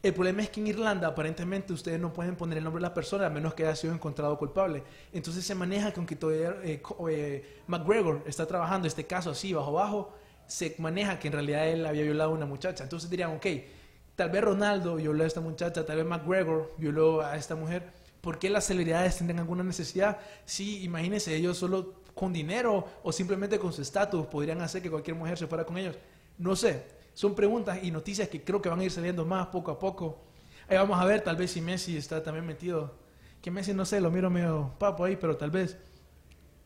El problema es que en Irlanda aparentemente ustedes no pueden poner el nombre de la persona a menos que haya sido encontrado culpable. Entonces se maneja que aunque todavía eh, eh, está trabajando este caso así bajo bajo, se maneja que en realidad él había violado a una muchacha. Entonces dirían, ok, tal vez Ronaldo violó a esta muchacha, tal vez McGregor violó a esta mujer. ¿Por qué las celebridades tendrían alguna necesidad? Sí, imagínense, ellos solo con dinero o simplemente con su estatus podrían hacer que cualquier mujer se fuera con ellos. No sé, son preguntas y noticias que creo que van a ir saliendo más poco a poco. Ahí vamos a ver, tal vez si Messi está también metido. Que Messi, no sé, lo miro medio papo ahí, pero tal vez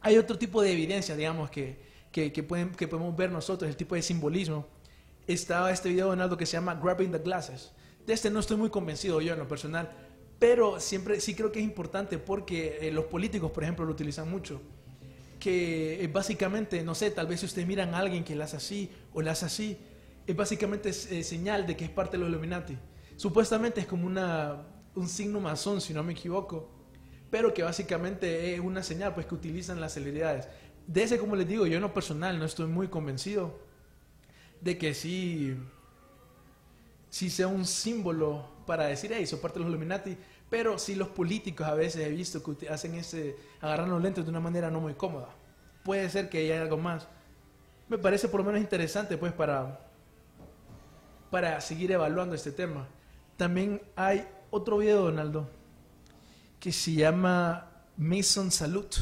hay otro tipo de evidencia, digamos, que, que, pueden, que podemos ver nosotros, el tipo de simbolismo. Estaba este video de Donaldo que se llama Grabbing the Glasses. De este no estoy muy convencido yo en lo personal, pero siempre sí creo que es importante porque eh, los políticos, por ejemplo, lo utilizan mucho. Que eh, básicamente, no sé, tal vez si ustedes miran a alguien que la hace así o la hace así, es básicamente eh, señal de que es parte de los Illuminati. Supuestamente es como una, un signo masón, si no me equivoco, pero que básicamente es una señal pues que utilizan las celebridades de ese, como les digo, yo en personal no estoy muy convencido de que sí, sí sea un símbolo para decir, hey, soy parte de los Illuminati, pero sí los políticos a veces he visto que hacen ese, agarran los lentes de una manera no muy cómoda. Puede ser que haya algo más. Me parece por lo menos interesante, pues, para, para seguir evaluando este tema. También hay otro video, Donaldo, que se llama Mason Salute.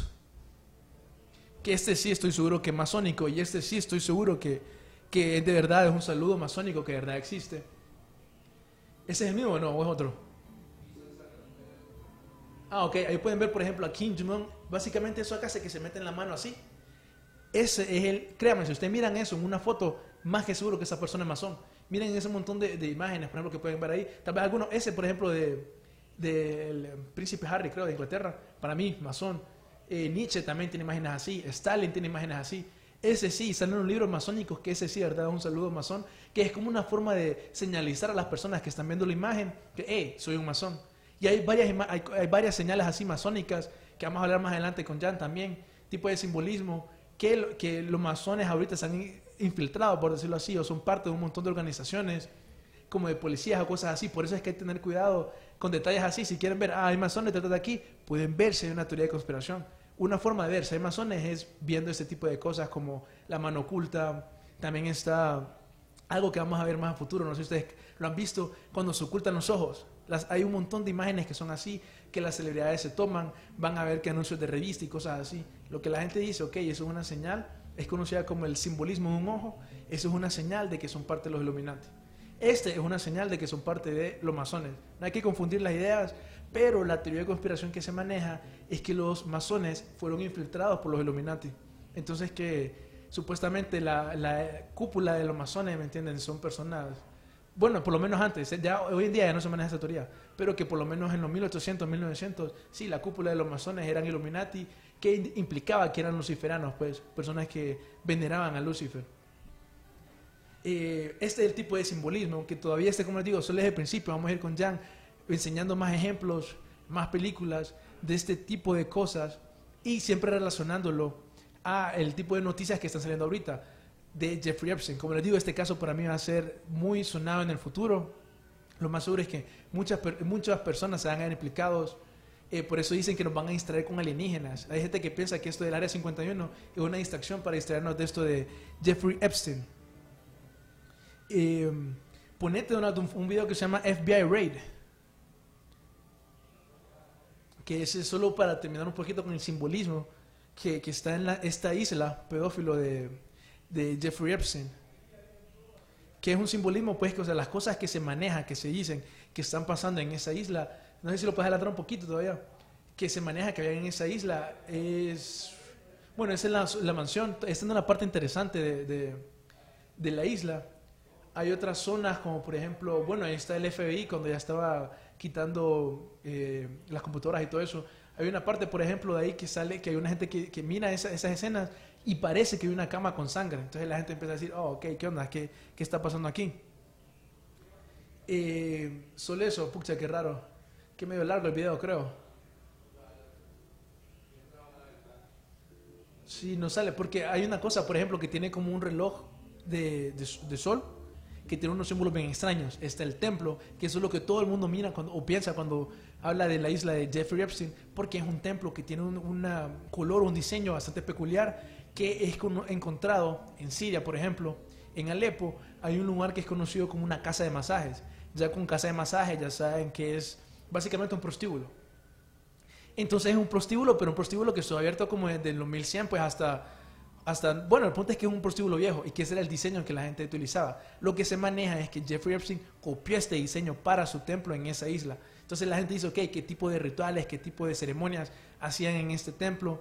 Que este sí estoy seguro que es masónico y este sí estoy seguro que, que de verdad es un saludo masónico que de verdad existe. ¿Ese es el mismo o no? ¿O es otro? Ah, ok. Ahí pueden ver, por ejemplo, a Kim Jong-un. Básicamente eso acá hace que se meten la mano así. Ese es el... Créanme, si ustedes miran eso en una foto, más que seguro que esa persona es masón. Miren ese montón de, de imágenes, por ejemplo, que pueden ver ahí. Tal vez algunos... Ese, por ejemplo, de del príncipe Harry, creo, de Inglaterra. Para mí, masón. Eh, Nietzsche también tiene imágenes así. Stalin tiene imágenes así. Ese sí, salen unos libros masónicos que ese sí, ¿verdad? Un saludo masón. Que es como una forma de señalizar a las personas que están viendo la imagen que, hey, soy un masón. Y hay varias, hay, varias señales así masónicas que vamos a hablar más adelante con Jan también. Tipo de simbolismo que, que los masones ahorita se han in- infiltrado, por decirlo así, o son parte de un montón de organizaciones como de policías o cosas así. Por eso es que hay que tener cuidado con detalles así. Si quieren ver, ah, hay masones detrás de aquí, pueden ver si una teoría de conspiración. Una forma de ver si hay masones es viendo este tipo de cosas como la mano oculta. También está algo que vamos a ver más a futuro. No sé si ustedes lo han visto cuando se ocultan los ojos. Hay un montón de imágenes que son así, que las celebridades se toman, van a ver que anuncios de revista y cosas así. Lo que la gente dice, ok, eso es una señal, es conocida como el simbolismo de un ojo, eso es una señal de que son parte de los Illuminati. Este es una señal de que son parte de los masones. No hay que confundir las ideas, pero la teoría de conspiración que se maneja es que los masones fueron infiltrados por los Illuminati. Entonces que supuestamente la, la cúpula de los masones, ¿me entienden? Son personas, bueno, por lo menos antes, ya hoy en día ya no se maneja esa teoría, pero que por lo menos en los 1800, 1900, sí, la cúpula de los masones eran Illuminati, in- implicaba que eran luciferanos, pues, personas que veneraban a Lucifer. Eh, este es el tipo de simbolismo que todavía, este, como les digo, solo es el principio. Vamos a ir con Jan enseñando más ejemplos, más películas de este tipo de cosas y siempre relacionándolo a el tipo de noticias que están saliendo ahorita de Jeffrey Epstein. Como les digo, este caso para mí va a ser muy sonado en el futuro. Lo más seguro es que muchas, muchas personas se van a ver implicados. Eh, por eso dicen que nos van a distraer con alienígenas. Hay gente que piensa que esto del Área 51 es una distracción para distraernos de esto de Jeffrey Epstein. Eh, ponete un, un video que se llama FBI Raid. Que es solo para terminar un poquito con el simbolismo que, que está en la- esta isla pedófilo de, de Jeffrey Epstein. Que es un simbolismo, pues, que o sea, las cosas que se manejan, que se dicen, que están pasando en esa isla. No sé si lo puedes adelantar un poquito todavía. Que se maneja que había en esa isla es. Bueno, esa es la, la mansión. Esta es una parte interesante de- de, la isla. Hay otras zonas como por ejemplo, bueno, ahí está el FBI cuando ya estaba quitando eh, las computadoras y todo eso. Hay una parte, por ejemplo, de ahí que sale que hay una gente que, que mira esa- esas escenas y parece que hay una cama con sangre. Entonces la gente empieza a decir, oh, ok, ¿qué onda? ¿Qué, qué está pasando aquí? Eh, solo eso, pucha, qué raro. Qué medio largo el video, creo. Sí, no sale, porque hay una cosa, por ejemplo, que tiene como un reloj de, de- de sol, que tiene unos símbolos bien extraños. Está el templo, que eso es lo que todo el mundo mira cuando, o piensa cuando habla de la isla de Jeffrey Epstein, porque es un templo que tiene un una color, un diseño bastante peculiar, que es encontrado en Siria, por ejemplo. En Alepo hay un lugar que es conocido como una casa de masajes. Ya con casa de masajes ya saben que es básicamente un prostíbulo. Entonces es un prostíbulo, pero un prostíbulo que estuvo abierto como desde los 1100 pues hasta, hasta, bueno, el punto es que es un prostíbulo viejo y que ese era el diseño que la gente utilizaba. Lo que se maneja es que Jeffrey Epstein copió este diseño para su templo en esa isla. Entonces la gente dice, ok, ¿qué tipo de rituales, qué tipo de ceremonias hacían en este templo?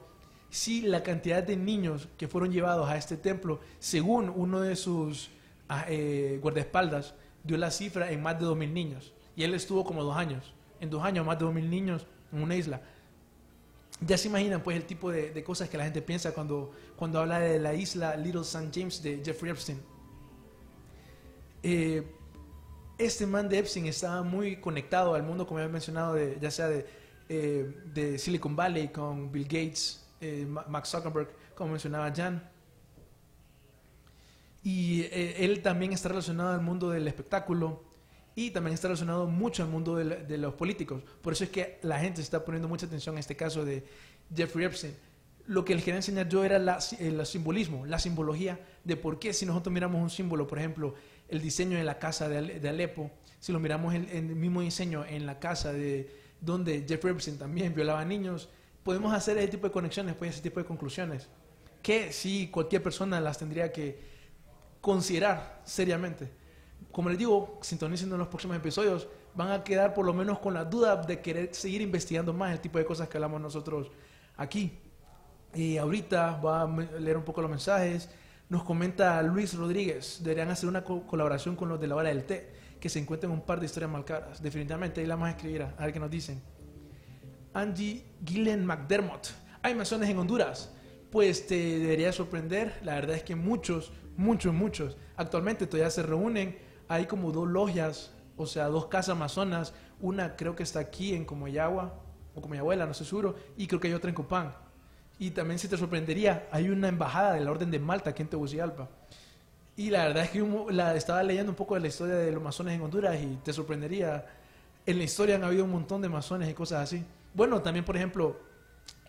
Si la cantidad de niños que fueron llevados a este templo, según uno de sus ah, eh, guardaespaldas, dio la cifra en más de 2.000 niños. Y él estuvo como dos años. En dos años, más de 2.000 niños en una isla. Ya se imaginan pues el tipo de, de cosas que la gente piensa cuando, cuando habla de la isla Little St. James de Jeffrey Epstein. Eh, este man de Epstein estaba muy conectado al mundo, como había mencionado, de, ya sea de, eh, de Silicon Valley con Bill Gates, eh, Zuckerberg, como mencionaba Jan. Y eh, él también está relacionado al mundo del espectáculo y también está relacionado mucho al mundo de, los políticos. Por eso es que la gente está poniendo mucha atención en este caso de Jeffrey Epstein. Lo que les quería enseñar yo era la, el simbolismo, la simbología de por qué si nosotros miramos un símbolo, por ejemplo, el diseño de la casa de, Ale- de Alepo, si lo miramos en, el mismo diseño en la casa de donde Jeffrey Epstein también violaba niños, podemos hacer ese tipo de conexiones, pues ese tipo de conclusiones, que sí cualquier persona las tendría que considerar seriamente. Como les digo, sintonicen en los próximos episodios, van a quedar por lo menos con la duda de querer seguir investigando más el tipo de cosas que hablamos nosotros aquí. Y ahorita va a leer un poco los mensajes. Nos comenta Luis Rodríguez, deberían hacer una co- colaboración con los de la hora del té, que se encuentren un par de historias mal caras. Definitivamente, ahí la vamos a escribir, a ver qué nos dicen. Angie Gillen McDermott. ¿Hay masones en Honduras? Pues te debería sorprender. La verdad es que muchos, muchos, muchos. Actualmente todavía se reúnen. Hay como dos logias, o sea, dos casas masonas. Una creo que está aquí en Comayagua, o Comayagüela, no estoy seguro. Y creo que hay otra en Copán. Y también si te sorprendería, hay una embajada de la Orden de Malta aquí en Tegucigalpa. Y la verdad es que la, estaba leyendo un poco de la historia de los masones en Honduras y te sorprendería. En la historia han habido un montón de masones y cosas así. Bueno, también, por ejemplo,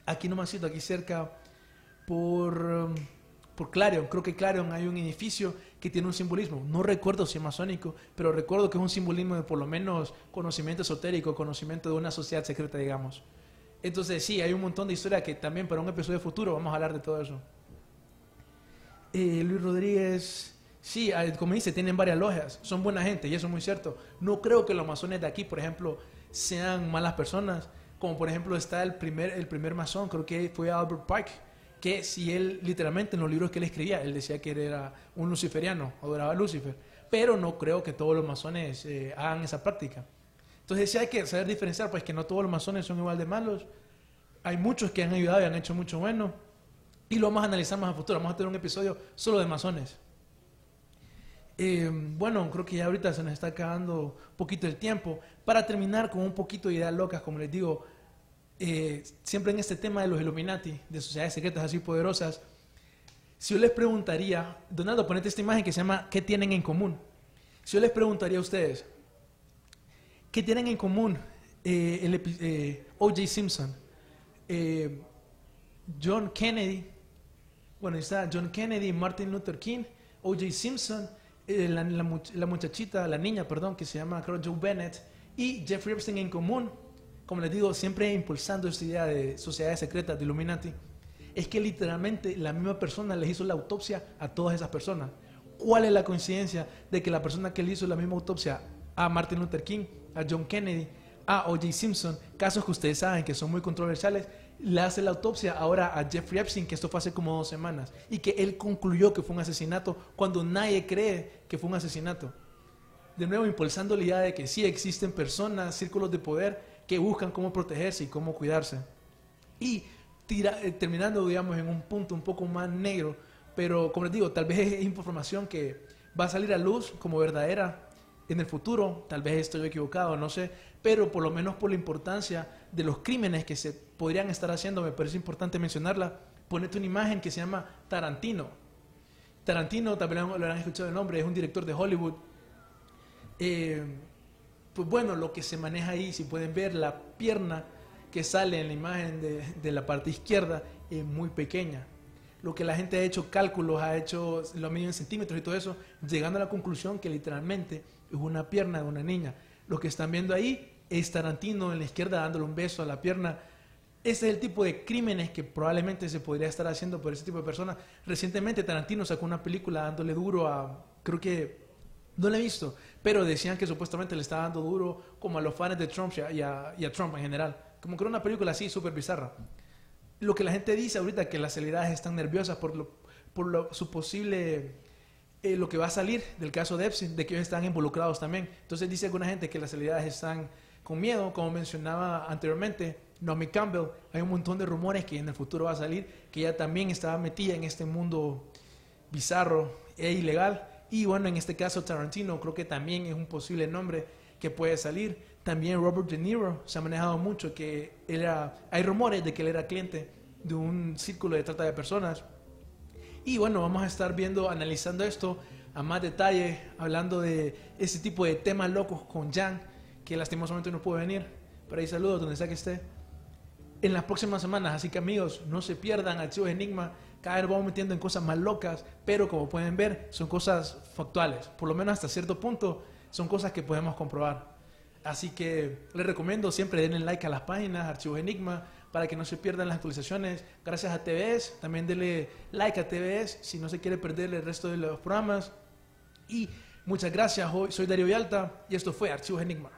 aquí nomásito, aquí cerca, por, um, por Clarion, creo que Clarion hay un edificio que tiene un simbolismo. No recuerdo si es masónico, pero recuerdo que es un simbolismo de por lo menos conocimiento esotérico, conocimiento de una sociedad secreta, digamos. Entonces, sí, hay un montón de historia que también para un episodio futuro vamos a hablar de todo eso. Eh, Luis Rodríguez, sí, como dice, tienen varias logias, son buena gente y eso es muy cierto. No creo que los masones de aquí, por ejemplo, sean malas personas, como por ejemplo está el primer, el primer masón, creo que fue Albert Pike, que si él literalmente en los libros que él escribía, él decía que era un luciferiano, adoraba a Lucifer, pero no creo que todos los masones eh, hagan esa práctica. Entonces sí hay que saber diferenciar, pues que no todos los masones son igual de malos, hay muchos que han ayudado y han hecho mucho bueno. Y lo vamos a analizar más a futuro. Vamos a tener un episodio solo de masones. Eh, bueno, creo que ya ahorita se nos está acabando un poquito el tiempo. Para terminar con un poquito de ideas locas, como les digo, eh, siempre en este tema de los Illuminati, de sociedades secretas así poderosas, si yo les preguntaría, Donaldo, ponete esta imagen que se llama ¿Qué tienen en común? Si yo les preguntaría a ustedes, ¿qué tienen en común eh, eh, O.J. Simpson, John Kennedy, bueno, está John Kennedy, Martin Luther King, O.J. Simpson, la, la muchachita, la niña, perdón, que se llama creo Joe Bennett, y Jeffrey Epstein en común, como les digo, siempre impulsando esta idea de sociedades secretas, de Illuminati, es que literalmente la misma persona les hizo la autopsia a todas esas personas. ¿Cuál es la coincidencia de que la persona que le hizo la misma autopsia a Martin Luther King, a John Kennedy, a O.J. Simpson, casos que ustedes saben que son muy controversiales, le hace la autopsia ahora a Jeffrey Epstein, que esto fue hace como dos semanas, y que él concluyó que fue un asesinato cuando nadie cree que fue un asesinato. De nuevo, impulsando la idea de que sí existen personas, círculos de poder que buscan cómo protegerse y cómo cuidarse. Y eh, terminando, digamos, en un punto un poco más negro, pero como les digo, tal vez es información que va a salir a luz como verdadera en el futuro, tal vez estoy equivocado, no sé, pero por lo menos por la importancia de los crímenes que se podrían estar haciendo, me parece importante mencionarla. Ponete una imagen que se llama Tarantino. Tarantino, también lo habrán escuchado el nombre, es un director de Hollywood. Eh, pues bueno, lo que se maneja ahí, si pueden ver, la pierna que sale en la imagen de, la parte izquierda es muy pequeña. Lo que la gente ha hecho cálculos, ha hecho lo miden en centímetros y todo eso, llegando a la conclusión que literalmente es una pierna de una niña. Lo que están viendo ahí es Tarantino en la izquierda dándole un beso a la pierna. Ese es el tipo de crímenes que probablemente se podría estar haciendo por ese tipo de personas. Recientemente Tarantino sacó una película dándole duro a, creo que, no la he visto, pero decían que supuestamente le estaba dando duro como a los fans de Trump y a, Trump en general. Como que era una película así súper bizarra. Lo que la gente dice ahorita que las celebridades están nerviosas por lo- su posible, eh, lo que va a salir del caso de Epstein, de que ellos están involucrados también. Entonces dice alguna gente que las celebridades están con miedo, como mencionaba anteriormente, Naomi Campbell, hay un montón de rumores que en el futuro va a salir, que ella también estaba metida en este mundo bizarro e ilegal. Y bueno, en este caso Tarantino creo que también es un posible nombre que puede salir. También Robert De Niro se ha manejado mucho que él era, hay rumores de que él era cliente de un círculo de trata de personas. Y bueno, vamos a estar viendo, analizando esto a más detalle hablando de ese tipo de temas locos con Jan, que lastimosamente no puede venir. Pero ahí saludos donde sea que esté. En las próximas semanas, así que amigos, no se pierdan Archivos Enigma. Cada vez vamos metiendo en cosas más locas, pero como pueden ver, son cosas factuales. Por lo menos hasta cierto punto, son cosas que podemos comprobar. Así que les recomiendo siempre denle like a las páginas, Archivos Enigma, para que no se pierdan las actualizaciones. Gracias a TVS, también denle like a TVS si no se quiere perder el resto de los programas. Y muchas gracias, soy Darío Yalta y esto fue Archivos Enigma.